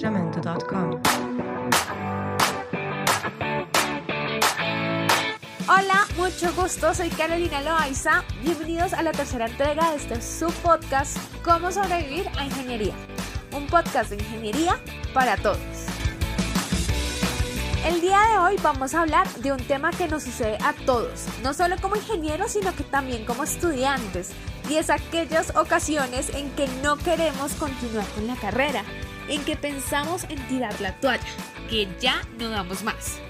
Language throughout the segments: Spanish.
jamendo.com. Hola, mucho gusto, soy Carolina Loaiza. Bienvenidos a la tercera entrega de este subpodcast Cómo sobrevivir a ingeniería. Un podcast de ingeniería para todos. El día de hoy vamos a hablar de un tema que nos sucede a todos, no solo como ingenieros, sino que también como estudiantes, y es aquellas ocasiones en que no queremos continuar con la carrera, en que pensamos en tirar la toalla, que ya no damos más.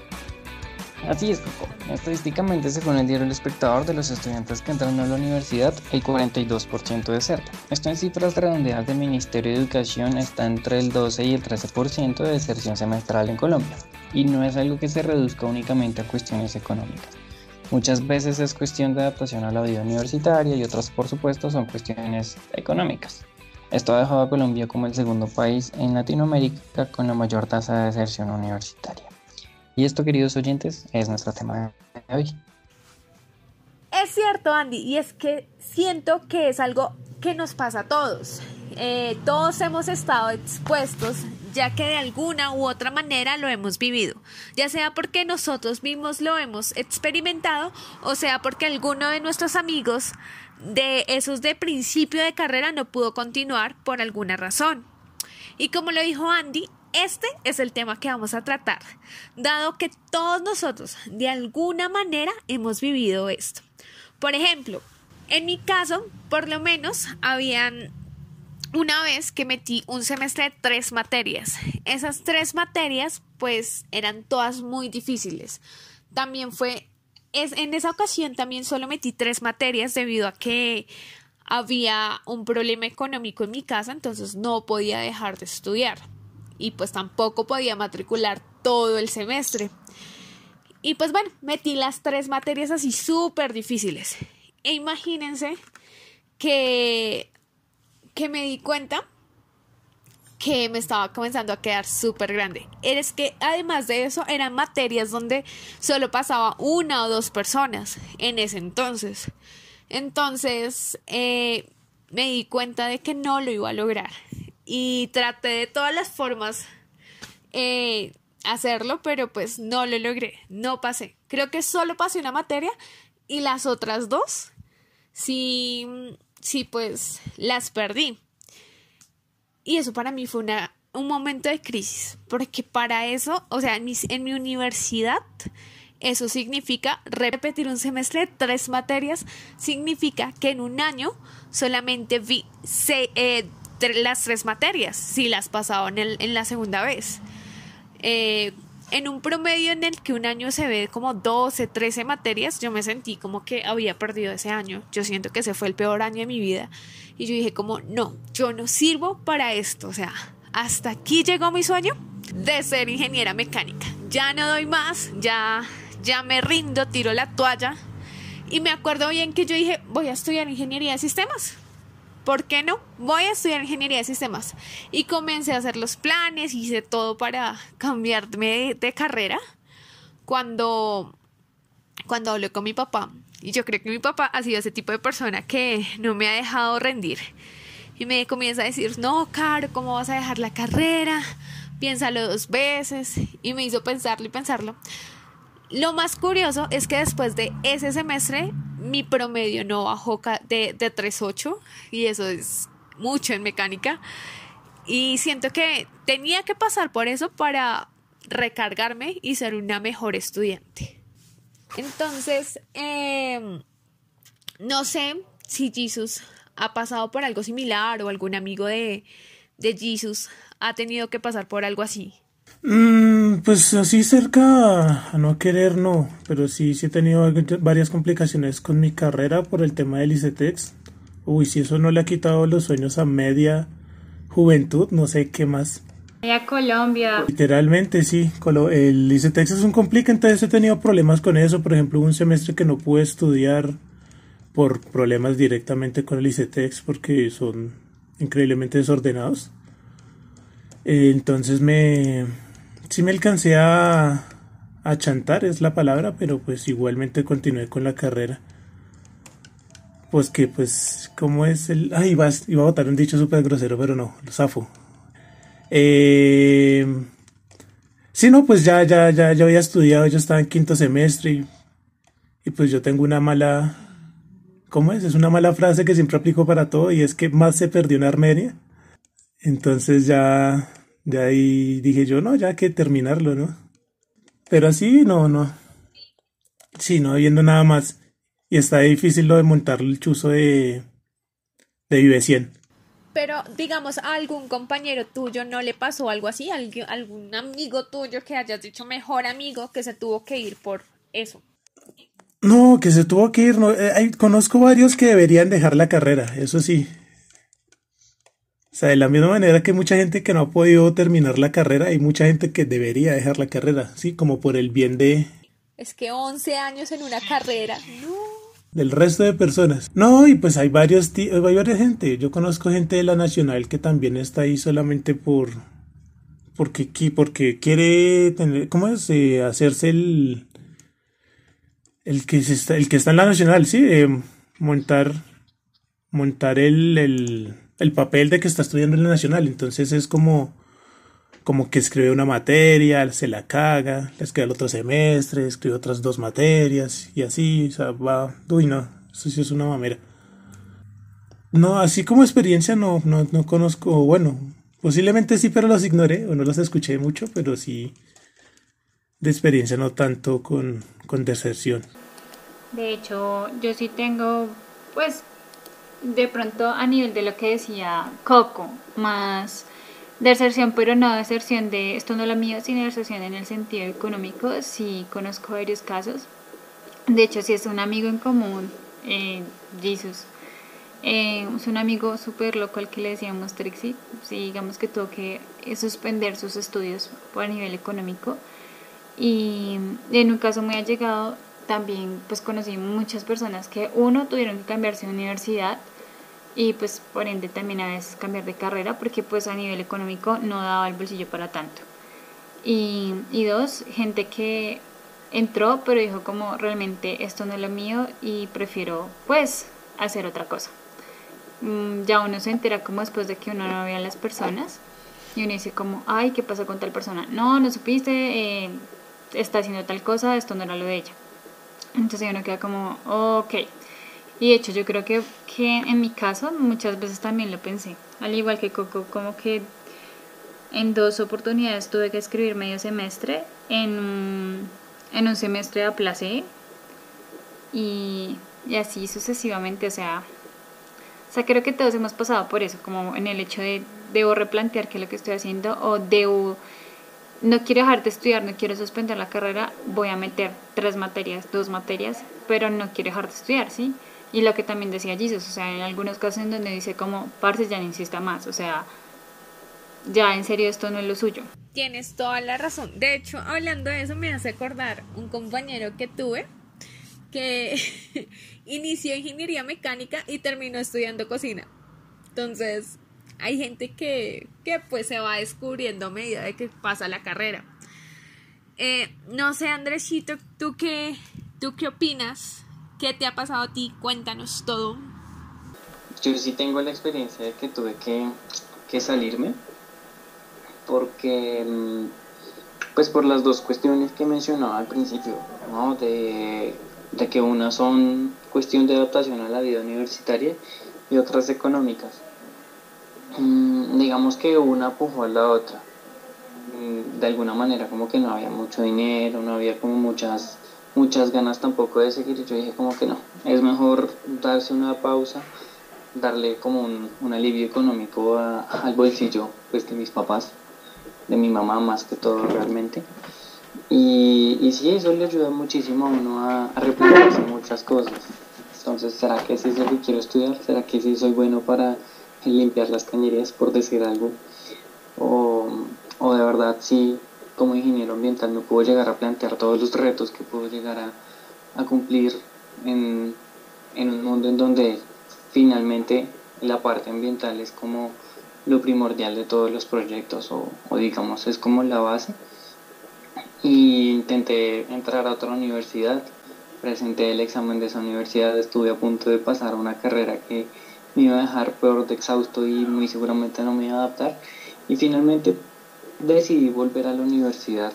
Así es, Coco. Estadísticamente, según el diario El Espectador, de los estudiantes que entran a la universidad, el 42% deserta. Esto en cifras redondeadas del Ministerio de Educación está entre el 12 y el 13% de deserción semestral en Colombia. Y no es algo que se reduzca únicamente a cuestiones económicas. Muchas veces es cuestión de adaptación a la vida universitaria y otras, por supuesto, son cuestiones económicas. Esto ha dejado a Colombia como el segundo país en Latinoamérica con la mayor tasa de deserción universitaria. Y esto, queridos oyentes, es nuestro tema de hoy. Es cierto, Andy, y es que siento que es algo que nos pasa a todos. Eh, todos hemos estado expuestos, ya que de alguna u otra manera lo hemos vivido, ya sea porque nosotros mismos lo hemos experimentado o sea porque alguno de nuestros amigos de esos de principio de carrera no pudo continuar por alguna razón. Y como lo dijo Andy, este es el tema que vamos a tratar, dado que todos nosotros de alguna manera hemos vivido esto. Por ejemplo, en mi caso, por lo menos, habían una vez que metí un semestre de tres materias. Esas tres materias, pues, eran todas muy difíciles. También fue, es, en esa ocasión también solo metí tres materias debido a que había un problema económico en mi casa, entonces no podía dejar de estudiar y pues tampoco podía matricular todo el semestre. Y pues bueno, metí las tres materias así súper difíciles. E imagínense que, que me di cuenta que me estaba comenzando a quedar súper grande. Es que además de eso eran materias donde solo pasaba una o dos personas en ese entonces. Entonces eh, me di cuenta de que no lo iba a lograr y traté de todas las formas eh, hacerlo, pero pues no lo logré, no pasé. Creo que solo pasé una materia y las otras dos, sí, sí, pues las perdí. Y eso para mí fue una, un momento de crisis, porque para eso, o sea, en mi, en mi universidad, eso significa repetir un semestre tres materias, significa que en un año solamente vi se, eh, las tres materias, si las pasaba en, en la segunda vez. Eh, en un promedio en el que un año se ve como 12, 13 materias, yo me sentí como que había perdido ese año. Yo siento que ese fue el peor año de mi vida. Y yo dije como, no, yo no sirvo para esto. O sea, hasta aquí llegó mi sueño de ser ingeniera mecánica. Ya no doy más, ya, ya me rindo, tiro la toalla. Y me acuerdo bien que yo dije, voy a estudiar ingeniería de sistemas. ¿Por qué no? Voy a estudiar ingeniería de sistemas. Y comencé a hacer los planes, hice todo para cambiarme de, carrera. Cuando, cuando hablé con mi papá, y yo creo que mi papá ha sido ese tipo de persona que no me ha dejado rendir. Y me comienza a decir, no, Caro, ¿cómo vas a dejar la carrera? Piénsalo dos veces. Y me hizo pensarlo y pensarlo. Lo más curioso es que después de ese semestre mi promedio no bajó de, de 3.8 y eso es mucho en mecánica. Y siento que tenía que pasar por eso para recargarme y ser una mejor estudiante. Entonces, em, no sé si Jesus ha pasado por algo similar o algún amigo de, de Jesus ha tenido que pasar por algo así. Mm, pues así cerca a no querer, no, pero sí, sí he tenido varias complicaciones con mi carrera por el tema del ICETEX. Uy, si eso no le ha quitado los sueños a media juventud, no sé qué más. A Colombia. Literalmente, sí. El ICETEX es un complica, entonces he tenido problemas con eso. Por ejemplo, un semestre que no pude estudiar por problemas directamente con el ICETEX porque son increíblemente desordenados. Eh, entonces me, sí me alcancé a, a chantar, es la palabra, pero pues igualmente continué con la carrera. Pues que, pues, ¿cómo es el...? Ay, iba, iba a botar un dicho súper grosero, pero no, lo zafo. Eh, sí, no, pues ya, ya, ya, yo había estudiado, yo estaba en quinto semestre y, y pues yo tengo una mala, ¿cómo es? Es una mala frase que siempre aplico para todo y es que más se perdió en Armenia. Entonces ya, ya ahí dije yo, no, ya hay que terminarlo, ¿no? Pero así, no, no. Sí, no habiendo nada más. Y está difícil lo de montar el chuzo de, de Vive 100. Pero, digamos, a algún compañero tuyo no le pasó algo así, ¿Algu- algún amigo tuyo que hayas dicho mejor amigo que se tuvo que ir por eso. No, que se tuvo que ir. No, eh, hay- conozco varios que deberían dejar la carrera, eso sí. O sea, de la misma manera que mucha gente que no ha podido terminar la carrera, hay mucha gente que debería dejar la carrera, sí, como por el bien de Es que 11 años en una carrera. No. del resto de personas. No, y pues hay varios hay varias gente. Yo conozco gente de la Nacional que también está ahí solamente por porque porque quiere tener, ¿cómo es? Eh, hacerse el el que se está, el que está en la Nacional, sí, eh, montar montar el, el el papel de que está estudiando en la Nacional. Entonces es como como que escribe una materia, se la caga, la escribe el otro semestre, escribe otras dos materias y así, va, uy no, eso sí es una mamera. No, así como experiencia no, no, no conozco, bueno, posiblemente sí, pero los ignoré o no los escuché mucho, pero sí de experiencia no tanto con, con deserción. De hecho, yo sí tengo, pues, de pronto a nivel de lo que decía Coco, más deserción, pero no deserción de esto no lo mío, sino deserción en el sentido económico. Sí conozco varios casos. De hecho, sí es un amigo en común, eh, Jesus. Eh, es un amigo súper loco al que le decíamos Trixie. Sí, digamos que tuvo que suspender sus estudios por nivel económico. Y en un caso muy allegado, también pues conocí muchas personas que uno tuvieron que cambiarse de universidad y pues por ende también a veces cambiar de carrera porque pues a nivel económico no daba el bolsillo para tanto. Y, y dos, gente que entró pero dijo como realmente esto no es lo mío y prefiero pues hacer otra cosa. Mm, Ya uno se entera como después de que uno no ve a las personas y uno dice como, ay, ¿qué pasó con tal persona? No, no supiste, eh, está haciendo tal cosa, esto no era lo de ella. Entonces uno queda como, ok. Y de hecho yo creo que, que en mi caso muchas veces también lo pensé. Al igual que Coco, como que en dos oportunidades tuve que escribir medio semestre. En un, en un semestre aplacé. Y, y así sucesivamente, o sea... O sea, creo que todos hemos pasado por eso, como en el hecho de debo replantear qué es lo que estoy haciendo o debo no quiero dejar de estudiar, no quiero suspender la carrera, voy a meter tres materias, dos materias, pero no quiero dejar de estudiar, ¿sí? Y lo que también decía Jesus, o sea, en algunos casos en donde dice como, parce, ya no insista más, o sea, ya en serio esto no es lo suyo. Tienes toda la razón. De hecho, hablando de eso, me hace acordar un compañero que tuve que inició ingeniería mecánica y terminó estudiando cocina. Entonces, hay gente que, que pues se va descubriendo a medida de que pasa la carrera. Eh, no sé, Andresito, ¿tú qué, ¿tú qué opinas? ¿Qué te ha pasado a ti? Cuéntanos todo. Yo sí tengo la experiencia de que tuve que, que salirme porque mm, pues por las dos cuestiones que mencionaba al principio, ¿no? de, de que unas son cuestión de adaptación a la vida universitaria y otras económicas. Digamos que una pujó a la otra. Mm, De alguna manera como que no había mucho dinero, no había como muchas muchas ganas tampoco de seguir. y Yo dije como que no, es mejor darse una pausa, darle como un, alivio económico a- al bolsillo pues de mis papás, de mi mamá más que todo realmente. Y, y sí, eso le ayuda muchísimo a uno a, a replantearse muchas cosas. Entonces, ¿será que sí es que quiero estudiar? ¿Será que sí soy bueno para limpiar las cañerías, por decir algo? O, o de verdad sí, como ingeniero ambiental me puedo llegar a plantear todos los retos que puedo llegar a, cumplir en, en un mundo en donde finalmente la parte ambiental es como lo primordial de todos los proyectos o, o digamos es como la base y intenté entrar a otra universidad presenté el examen de esa universidad estuve a punto de pasar una carrera que me iba a dejar peor de exhausto y muy seguramente no me iba a adaptar. Y finalmente decidí volver a la universidad,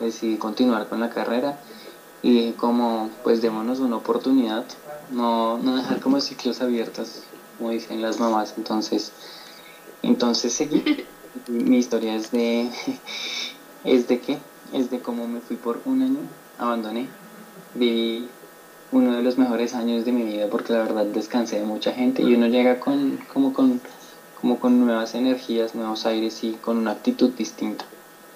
decidí continuar con la carrera y como pues démonos una oportunidad, no, no dejar como ciclos abiertos, como dicen las mamás, entonces, entonces seguí. Mi historia es de, es de qué, es de cómo me fui por un año, abandoné, viví uno de los mejores años de mi vida porque la verdad descansé de mucha gente y uno llega con como con como con nuevas energías, nuevos aires y con una actitud distinta.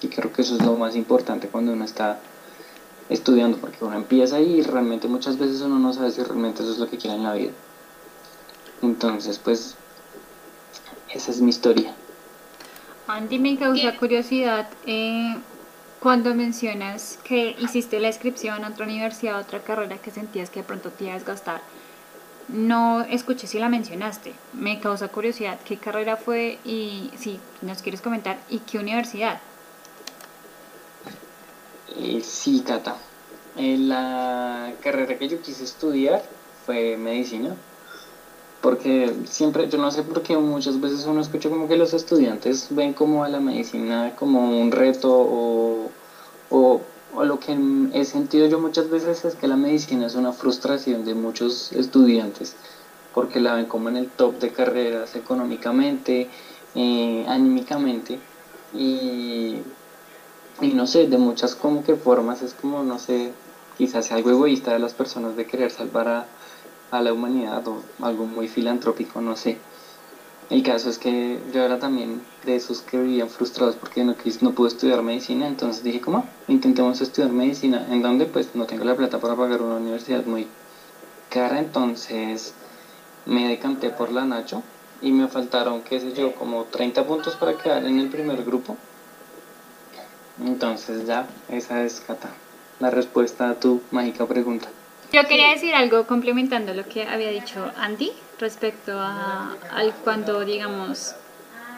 Y creo que eso es lo más importante cuando uno está estudiando, porque uno empieza y realmente muchas veces uno no sabe si realmente eso es lo que quiere en la vida. Entonces, pues, esa es mi historia. Andy, me causa curiosidad eh, cuando mencionas que hiciste la inscripción a otra universidad, otra carrera que sentías que de pronto te iba a desgastar. No escuché si la mencionaste. Me causa curiosidad qué carrera fue y si nos quieres comentar y qué universidad. Eh, sí, Cata. Eh, la carrera que yo quise estudiar fue medicina. Porque siempre, yo no sé por qué muchas veces uno escucha como que los estudiantes ven como a la medicina como un reto o, o, lo que he sentido yo muchas veces es que la medicina es una frustración de muchos estudiantes porque la ven como en el top de carreras económicamente, eh, anímicamente y y no sé, de muchas como que formas es como, no sé, quizás algo egoísta de las personas de querer salvar a, la humanidad o algo muy filantrópico, no sé. El caso es que yo era también de esos que vivían frustrados porque no, no pude estudiar medicina, entonces dije, ¿cómo? Intentemos estudiar medicina, en donde pues no tengo la plata para pagar una universidad muy cara, entonces me decanté por la Nacho y me faltaron, qué sé yo, como 30 puntos para quedar en el primer grupo entonces ya, esa es la respuesta a tu mágica pregunta. Yo quería decir algo complementando lo que había dicho Andy respecto a, al cuando, digamos,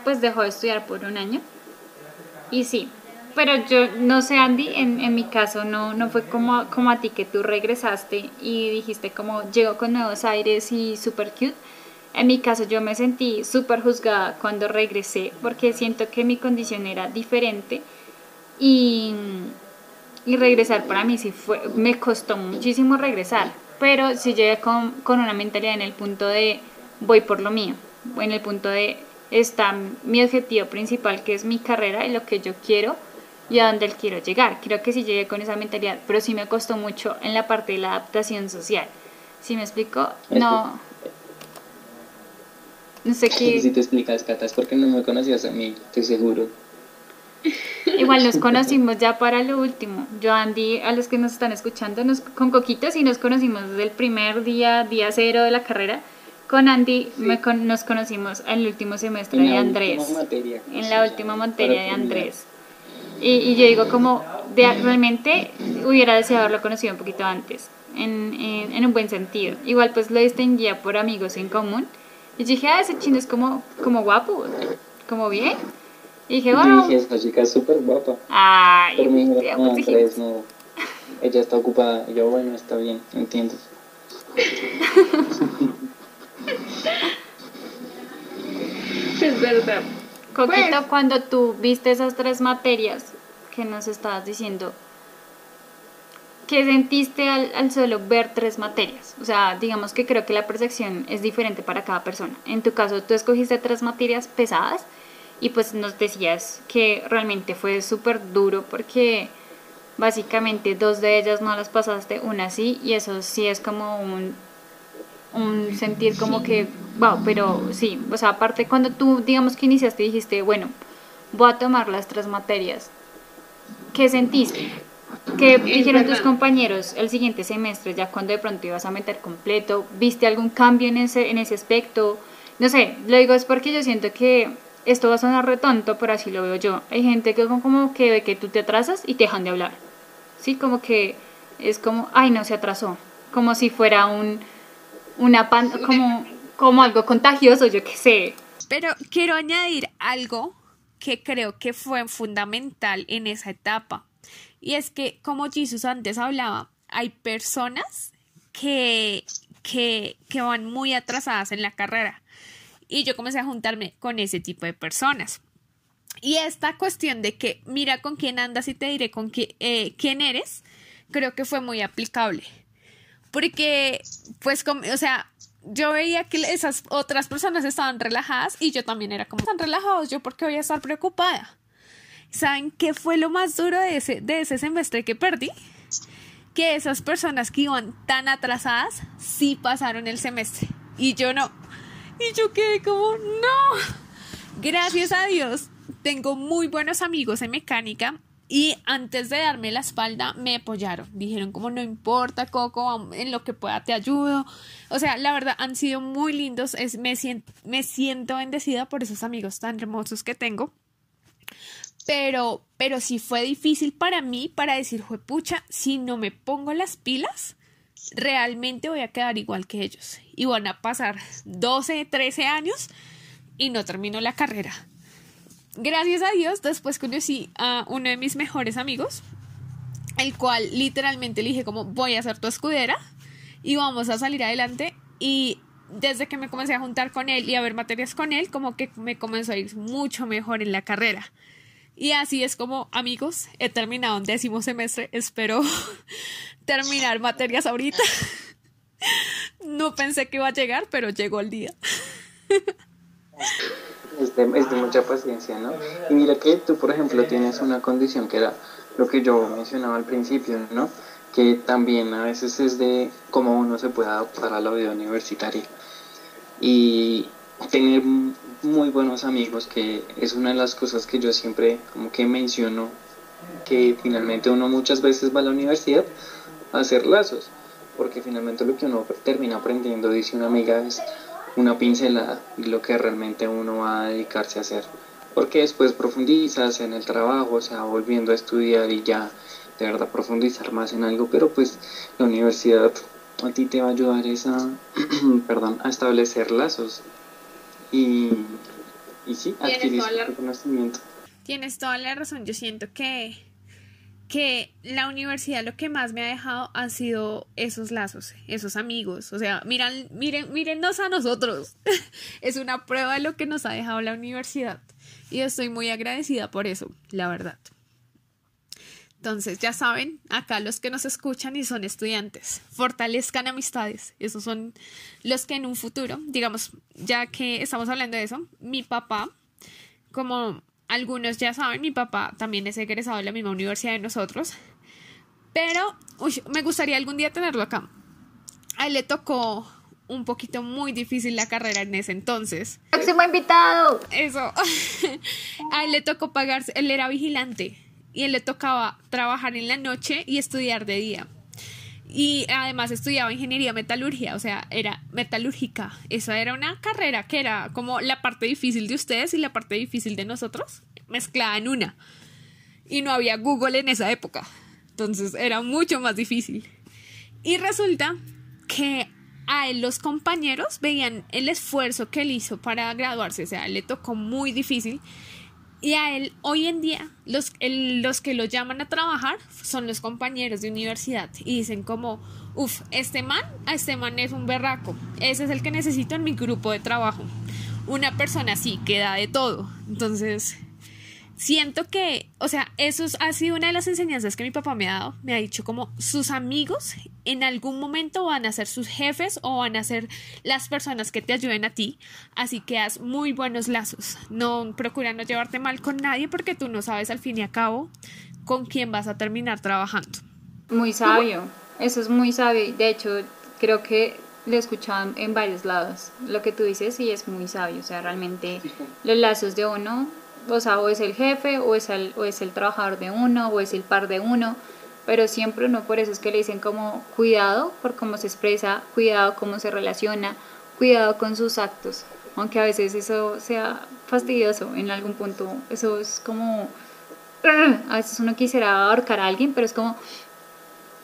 pues dejó de estudiar por un año. Y sí, pero yo no sé, Andy, en, en mi caso no, no fue como, como a ti que tú regresaste y dijiste como llego con nuevos aires y super cute. En mi caso yo me sentí súper juzgada cuando regresé porque siento que mi condición era diferente y, y regresar para mí sí fue, me costó muchísimo regresar, pero sí llegué con, con una mentalidad en el punto de voy por lo mío, en el punto de está mi objetivo principal que es mi carrera y lo que yo quiero y a dónde quiero llegar. Creo que sí llegué con esa mentalidad, pero sí me costó mucho en la parte de la adaptación social. ¿Sí me explico? No. No sé qué. Si te explicas, Cata, es porque no me conocías a mí, estoy seguro. Igual nos conocimos ya para lo último. Yo, Andy, a los que nos están escuchando, nos, con Coquitos y nos conocimos desde el primer día, día cero de la carrera. Con Andy nos conocimos en el último semestre de Andrés. en la última materia de Andrés. Y, y, yo digo como, de, realmente hubiera deseado haberlo conocido un poquito antes, en, en, en, un buen sentido. Igual pues lo distinguía por amigos en común. Y dije, ah, ese chino es como, como guapo, como bien. Y dije, bueno. dije, esta chica es súper guapa. Ay, Pero mi hija, no, Andrés, no. Ella está ocupada. Y yo, bueno, está bien, entiendo. es verdad. Coquito, pues, cuando tú viste esas tres materias que nos estabas diciendo, ¿qué sentiste al, al, solo ver tres materias? O sea, digamos que creo que la percepción es diferente para cada persona. En tu caso, tú escogiste tres materias pesadas y pues nos decías que realmente fue súper duro porque básicamente dos de ellas no las pasaste, una sí, y eso sí es como un, un sentir como que, wow, pero sí, o sea, aparte cuando tú digamos que iniciaste dijiste, bueno, voy a tomar las tres materias, ¿qué sentiste? ¿Qué dijeron tus compañeros el siguiente semestre, ya cuando de pronto ibas a meter completo? ¿Viste algún cambio en ese, en ese aspecto? No sé, lo digo es porque yo siento que esto va a sonar retonto, pero así lo veo yo. Hay gente que como que ve que tú te atrasas y te dejan de hablar. Sí, como que es como, ay, no se atrasó. Como si fuera un, una pan, como, como algo contagioso, yo qué sé. Pero quiero añadir algo que creo que fue fundamental en esa etapa. Y es que, como Jesús antes hablaba, hay personas que, que, que van muy atrasadas en la carrera y yo comencé a juntarme con ese tipo de personas. Y esta cuestión de que mira con quién andas y te diré con eh, quién eres, creo que fue muy aplicable. Porque, pues, o sea, yo veía que esas otras personas estaban relajadas y yo también era como, están relajados, yo porque voy a estar preocupada. ¿Saben qué fue lo más duro de ese, de ese semestre que perdí? Que esas personas que iban tan atrasadas sí pasaron el semestre y yo no. Y yo quedé como, no. Gracias a Dios, tengo muy buenos amigos en mecánica y antes de darme la espalda me apoyaron. Dijeron como no importa, Coco, en lo que pueda te ayudo. O sea, la verdad han sido muy lindos. Es, me, siento, me siento bendecida por esos amigos tan hermosos que tengo. Pero, pero sí fue difícil para mí para decir, pucha, si no me pongo las pilas, realmente voy a quedar igual que ellos. Y van a pasar 12, 13 años y no termino la carrera gracias a Dios, después conocí a uno de mis mejores amigos, el cual literalmente le dije como voy a ser tu escudera y vamos a salir adelante y desde que me comencé a juntar con él y a ver materias con él, como que me comenzó a ir mucho mejor en la carrera. Y así es como, amigos, he terminado un décimo semestre. Espero terminar materias ahorita. No pensé que iba a llegar, pero llegó el día. es de, mucha paciencia, ¿no? Y mira que tú, por ejemplo, tienes una condición que era lo que yo mencionaba al principio, ¿no? Que también a veces es de cómo uno se puede adaptar a la vida universitaria. Y tener muy buenos amigos, que es una de las cosas que yo siempre como que menciono, que finalmente uno muchas veces va a la universidad a hacer lazos, porque finalmente lo que uno termina aprendiendo, dice una amiga, es una pincelada y lo que realmente uno va a dedicarse a hacer. Porque después profundizas en el trabajo, o sea, volviendo a estudiar y ya de verdad profundizar más en algo, pero pues la universidad a ti te va a ayudar a, perdón, a establecer lazos y, y sí, adquirir conocimiento. Tienes toda la razón, yo siento que que la universidad lo que más me ha dejado han sido esos lazos, esos amigos. O sea, miran, miren, mírennos a nosotros. es una prueba de lo que nos ha dejado la universidad. Y estoy muy agradecida por eso, la verdad. Entonces, ya saben, acá los que nos escuchan y son estudiantes, fortalezcan amistades. Esos son los que en un futuro, digamos, ya que estamos hablando de eso, mi papá, como algunos ya saben, mi papá también es egresado de la misma universidad de nosotros. Pero me gustaría algún día tenerlo acá. A él le tocó un poquito muy difícil la carrera en ese entonces. Próximo invitado. Eso. a él le tocó pagarse, él era vigilante y él le tocaba trabajar en la noche y estudiar de día. Y además estudiaba ingeniería metalurgia, o sea, era metalúrgica. Eso era una carrera que era como la parte difícil de ustedes y la parte difícil de nosotros, mezclada en una. Y no había Google en esa época. Entonces era mucho más difícil. Y resulta que a él los compañeros veían el esfuerzo que él hizo para graduarse, o sea, le tocó muy difícil y a él, hoy en día, los, los que lo llaman a trabajar son los compañeros de universidad y dicen como, uff, este man, este man es un berraco, ese es el que necesito en mi grupo de trabajo. Una persona así que da de todo. Entonces, siento que, o sea, eso ha sido una de las enseñanzas que mi papá me ha dado. Me ha dicho como sus amigos en algún momento van a ser sus jefes o van a ser las personas que te ayuden a ti. Así que haz muy buenos lazos. No procura no llevarte mal con nadie porque tú no sabes al fin y al cabo con quién vas a terminar trabajando. Muy sabio. Eso es muy sabio. De hecho, creo que lo he escuchado en varios lados. Lo que tú dices sí es muy sabio. O sea, realmente los lazos de uno o sea, o es el jefe, o es el, o es el trabajador de uno, o es el par de uno, pero siempre uno por eso es que le dicen como cuidado por cómo se expresa, cuidado cómo se relaciona, cuidado con sus actos, aunque a veces eso sea fastidioso en algún punto, eso es como, a veces uno quisiera ahorcar a alguien, pero es como,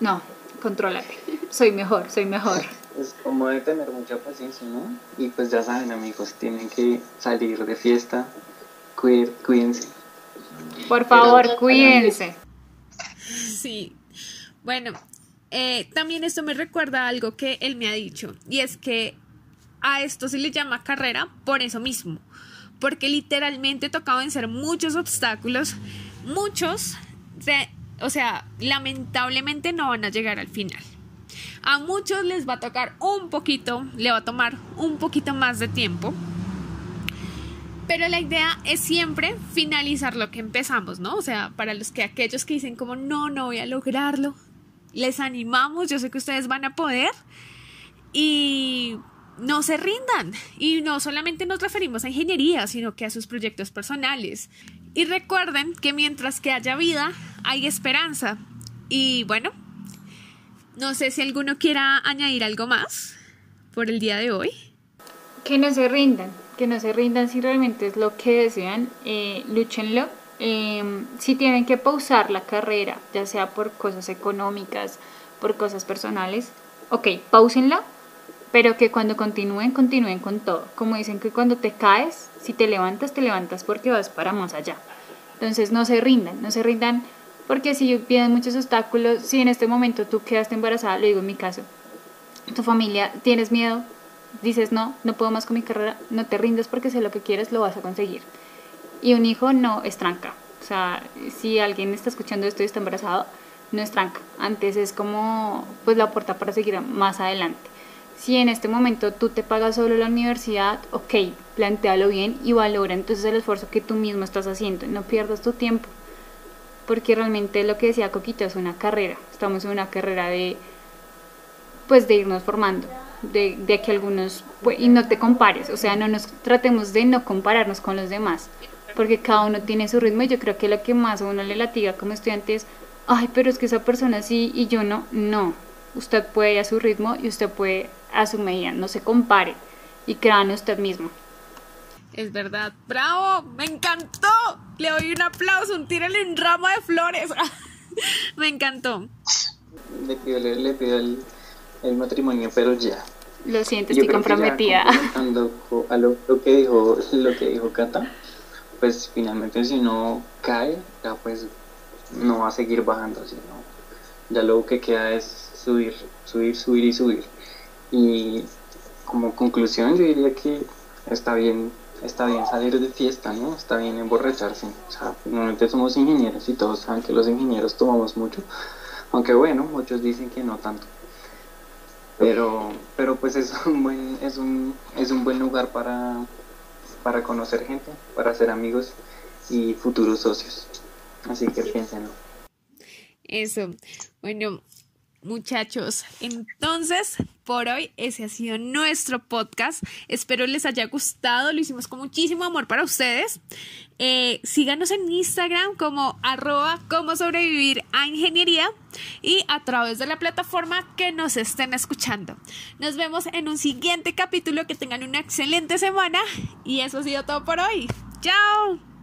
no, contrólate, soy mejor, soy mejor. Es como de tener mucha paciencia, ¿no? Y pues ya saben amigos, tienen que salir de fiesta, cuídense. Por favor, cuídense. Sí. Bueno, eh, también esto me recuerda algo que él me ha dicho, y es que a esto se le llama carrera por eso mismo, porque literalmente tocaba vencer muchos obstáculos, muchos, o sea, lamentablemente no van a llegar al final. A muchos les va a tocar un poquito, le va a tomar un poquito más de tiempo. Pero la idea es siempre finalizar lo que empezamos, ¿no? O sea, para los que aquellos que dicen como no, no voy a lograrlo, les animamos, yo sé que ustedes van a poder y no se rindan. Y no solamente nos referimos a ingeniería, sino que a sus proyectos personales. Y recuerden que mientras que haya vida, hay esperanza. Y bueno, no sé si alguno quiera añadir algo más por el día de hoy. Que no se rindan, que no se rindan si realmente es lo que desean, eh, lúchenlo. Em, si tienen que pausar la carrera, ya sea por cosas económicas, por cosas personales, ok, pausenla, pero que cuando continúen, continúen con todo. Como dicen que cuando te caes, si te levantas, te levantas porque vas para más allá. Entonces no se rindan, no se rindan porque si vienen muchos obstáculos, si en este momento tú quedaste embarazada, lo digo en mi caso, tu familia, tienes miedo, dices no, no puedo más con mi carrera, no te rindas porque sé lo que quieres, lo vas a conseguir. Y un hijo no es tranca. O sea, si alguien está escuchando esto y está embarazado, no es tranca. Antes es como pues la puerta para seguir más adelante. Si en este momento tú te pagas solo la universidad, ok, plantealo bien y valora entonces el esfuerzo que tú mismo estás haciendo. No pierdas tu tiempo, porque realmente lo que decía Coquito es una carrera. Estamos en una carrera de, pues, de irnos formando, de, de que algunos, pues, y no te compares, o sea, no nos tratemos de no compararnos con los demás, porque cada uno tiene su ritmo y yo creo que lo que más a uno le latiga como estudiante es, ay, pero es que esa persona sí y yo no, no Usted puede ir a su ritmo y usted puede a su medida. No se compare y crean usted mismo. Es verdad. ¡Bravo! ¡Me encantó! Le doy un aplauso, un tiro en ramo de flores. Me encantó. Le pido, le, pido el, matrimonio, pero ya. Lo siento, estoy comprometida. a lo, lo, que dijo, lo que dijo Cata, pues finalmente si no cae, ya pues no va a seguir bajando, sino ya lo que queda es subir, subir, subir y subir. Y como conclusión yo diría que está bien, está bien salir de fiesta, ¿no? Está bien emborracharse. O sea, normalmente somos ingenieros y todos saben que los ingenieros tomamos mucho. Aunque bueno, muchos dicen que no tanto. Pero, pero pues es un buen, es un, es un buen lugar para, para conocer gente, para hacer amigos y futuros socios. Así que piénsenlo. Eso. Bueno, muchachos. Entonces, por hoy ese ha sido nuestro podcast. Espero les haya gustado. Lo hicimos con muchísimo amor para ustedes. Eh, síganos en Instagram como arroba sobrevivir a ingeniería y a través de la plataforma que nos estén escuchando. Nos vemos en un siguiente capítulo. Que tengan una excelente semana. Y eso ha sido todo por hoy. Chao.